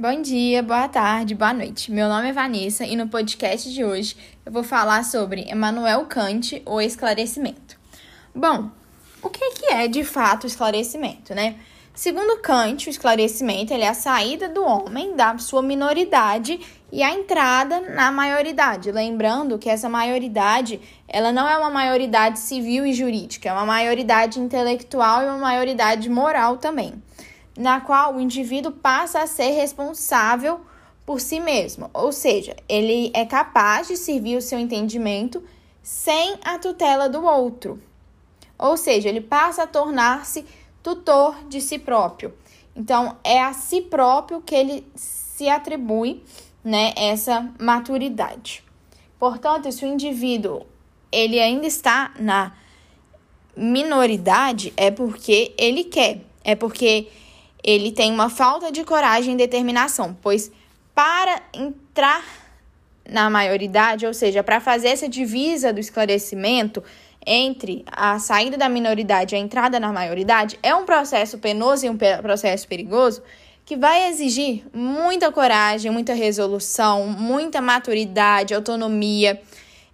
Bom dia, boa tarde, boa noite. Meu nome é Vanessa e no podcast de hoje eu vou falar sobre Emmanuel Kant, o esclarecimento. Bom, o que é de fato o esclarecimento, né? Segundo Kant, o esclarecimento é a saída do homem da sua minoridade e a entrada na maioridade. Lembrando que essa maioridade, ela não é uma maioridade civil e jurídica, é uma maioridade intelectual e uma maioridade moral também na qual o indivíduo passa a ser responsável por si mesmo, ou seja, ele é capaz de servir o seu entendimento sem a tutela do outro. Ou seja, ele passa a tornar-se tutor de si próprio. Então, é a si próprio que ele se atribui, né, essa maturidade. Portanto, se o indivíduo ele ainda está na minoridade, é porque ele quer, é porque ele tem uma falta de coragem e determinação, pois para entrar na maioridade, ou seja, para fazer essa divisa do esclarecimento entre a saída da minoridade e a entrada na maioridade, é um processo penoso e um processo perigoso que vai exigir muita coragem, muita resolução, muita maturidade, autonomia,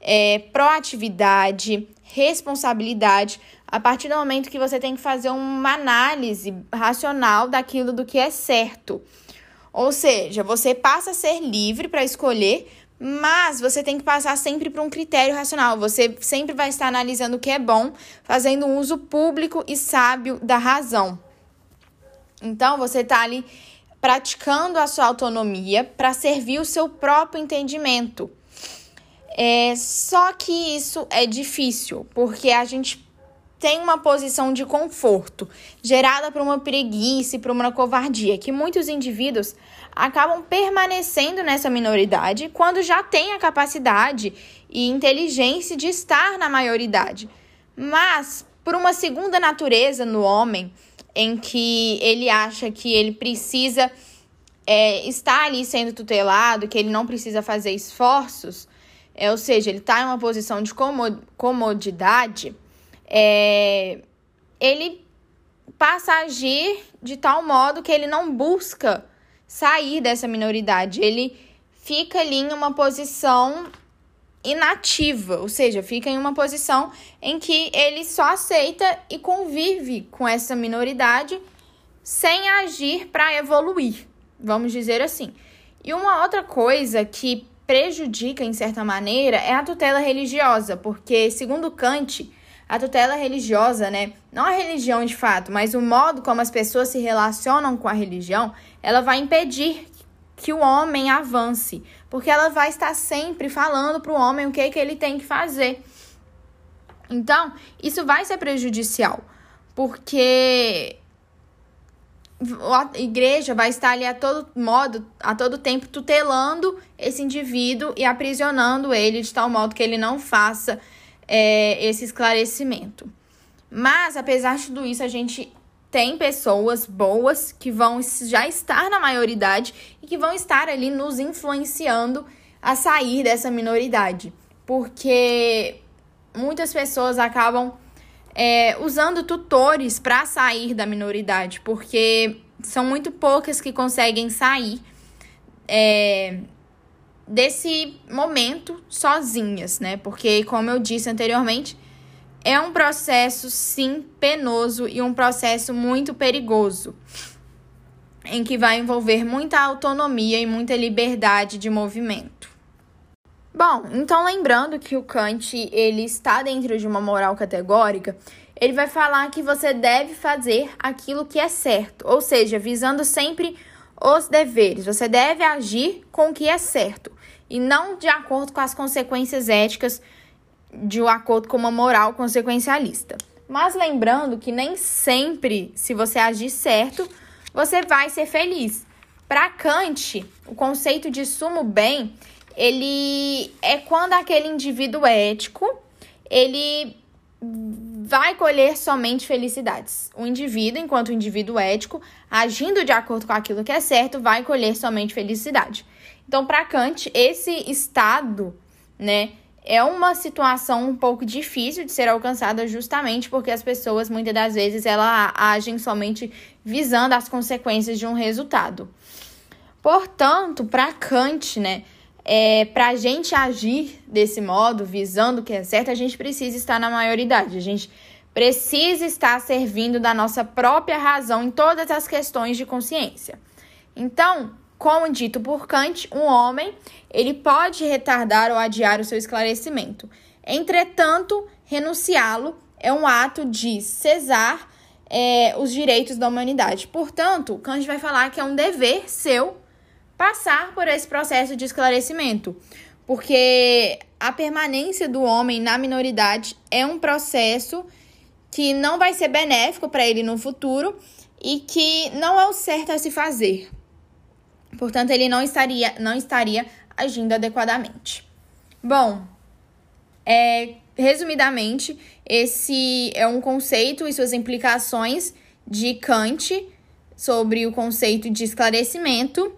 é, proatividade, responsabilidade a partir do momento que você tem que fazer uma análise racional daquilo do que é certo. Ou seja, você passa a ser livre para escolher, mas você tem que passar sempre para um critério racional. Você sempre vai estar analisando o que é bom, fazendo um uso público e sábio da razão. Então, você está ali praticando a sua autonomia para servir o seu próprio entendimento. É, só que isso é difícil, porque a gente tem uma posição de conforto, gerada por uma preguiça e por uma covardia, que muitos indivíduos acabam permanecendo nessa minoridade quando já têm a capacidade e inteligência de estar na maioridade. Mas, por uma segunda natureza no homem, em que ele acha que ele precisa é, estar ali sendo tutelado, que ele não precisa fazer esforços, é, ou seja, ele está em uma posição de comodidade é, ele passa a agir de tal modo que ele não busca sair dessa minoridade. Ele fica ali em uma posição inativa, ou seja, fica em uma posição em que ele só aceita e convive com essa minoridade sem agir para evoluir, vamos dizer assim. E uma outra coisa que prejudica em certa maneira é a tutela religiosa, porque segundo Kant, a tutela religiosa, né? Não a religião de fato, mas o modo como as pessoas se relacionam com a religião, ela vai impedir que o homem avance, porque ela vai estar sempre falando para o homem o que, que ele tem que fazer. Então, isso vai ser prejudicial, porque a igreja vai estar ali a todo modo, a todo tempo tutelando esse indivíduo e aprisionando ele de tal modo que ele não faça é, esse esclarecimento. Mas, apesar de tudo isso, a gente tem pessoas boas que vão já estar na maioridade e que vão estar ali nos influenciando a sair dessa minoridade. Porque muitas pessoas acabam é, usando tutores para sair da minoridade, porque são muito poucas que conseguem sair é, desse momento sozinhas, né? Porque, como eu disse anteriormente, é um processo sim penoso e um processo muito perigoso, em que vai envolver muita autonomia e muita liberdade de movimento. Bom, então lembrando que o Kant ele está dentro de uma moral categórica, ele vai falar que você deve fazer aquilo que é certo, ou seja, visando sempre os deveres. Você deve agir com o que é certo e não de acordo com as consequências éticas de um acordo com uma moral consequencialista. Mas lembrando que nem sempre, se você agir certo, você vai ser feliz. Para Kant, o conceito de sumo bem, ele é quando aquele indivíduo ético, ele vai colher somente felicidades. O indivíduo, enquanto indivíduo ético, agindo de acordo com aquilo que é certo, vai colher somente felicidade. Então, para Kant, esse estado, né, é uma situação um pouco difícil de ser alcançada justamente porque as pessoas muitas das vezes ela agem somente visando as consequências de um resultado. Portanto, para Kant, né, é, para a gente agir desse modo, visando o que é certo, a gente precisa estar na maioridade. A gente precisa estar servindo da nossa própria razão em todas as questões de consciência. Então, como dito por Kant, um homem ele pode retardar ou adiar o seu esclarecimento. Entretanto, renunciá-lo é um ato de cesar é, os direitos da humanidade. Portanto, Kant vai falar que é um dever seu passar por esse processo de esclarecimento, porque a permanência do homem na minoridade é um processo que não vai ser benéfico para ele no futuro e que não é o certo a se fazer. Portanto, ele não estaria, não estaria agindo adequadamente. Bom, é, resumidamente, esse é um conceito e suas implicações de Kant sobre o conceito de esclarecimento.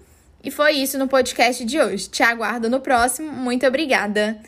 E foi isso no podcast de hoje. Te aguardo no próximo. Muito obrigada.